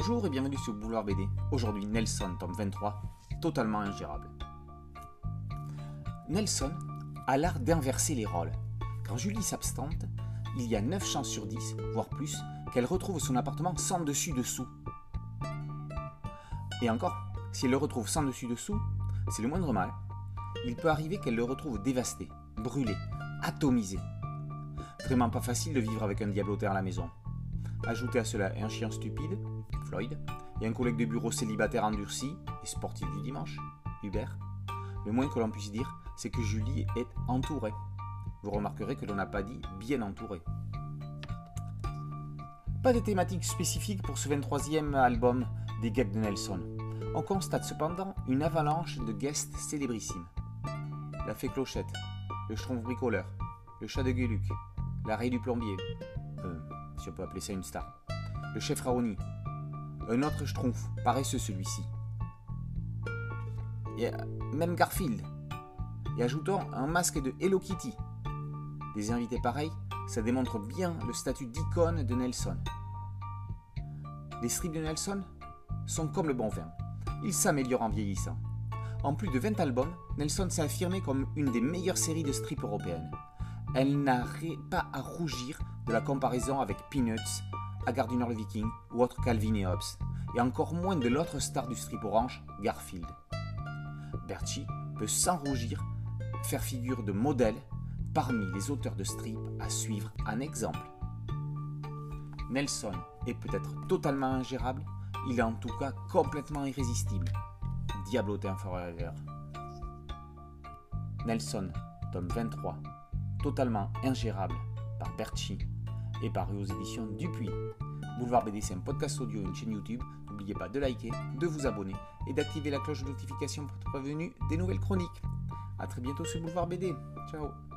Bonjour et bienvenue sur Boulevard BD. Aujourd'hui, Nelson, tome 23, totalement ingérable. Nelson a l'art d'inverser les rôles. Quand Julie s'abstente, il y a 9 chances sur 10, voire plus, qu'elle retrouve son appartement sans dessus-dessous. Et encore, si elle le retrouve sans dessus-dessous, c'est le moindre mal. Il peut arriver qu'elle le retrouve dévasté, brûlé, atomisé. Vraiment pas facile de vivre avec un diablotin à la maison. Ajoutez à cela un chien stupide, Floyd, et un collègue de bureau célibataire endurci et sportif du dimanche, Hubert. Le moins que l'on puisse dire, c'est que Julie est entourée. Vous remarquerez que l'on n'a pas dit bien entourée. Pas de thématique spécifique pour ce 23e album des gags de Nelson. On constate cependant une avalanche de guests célébrissimes. La fée Clochette, le schtroumpf bricoleur, le chat de Gueluc, la raie du plombier, euh, si on peut appeler ça une star, le chef Raoni, un autre schtroumpf, paresseux celui-ci, et même Garfield, et ajoutons un masque de Hello Kitty. Des invités pareils, ça démontre bien le statut d'icône de Nelson. Les strips de Nelson sont comme le bon vin. Ils s'améliorent en vieillissant. En plus de 20 albums, Nelson s'est affirmé comme une des meilleures séries de strips européennes. Elle n'a pas à rougir de la comparaison avec Peanuts, Agar du Nord le Viking ou autre Calvin et Hobbes, et encore moins de l'autre star du strip orange, Garfield. Bertie peut sans rougir faire figure de modèle parmi les auteurs de strip à suivre un exemple. Nelson est peut-être totalement ingérable, il est en tout cas complètement irrésistible. Diablotin Forever. Nelson, tome 23, totalement ingérable par Berchi et paru aux éditions Dupuis. Boulevard BD, c'est un podcast audio et une chaîne YouTube. N'oubliez pas de liker, de vous abonner et d'activer la cloche de notification pour être prévenu des nouvelles chroniques. A très bientôt sur Boulevard BD. Ciao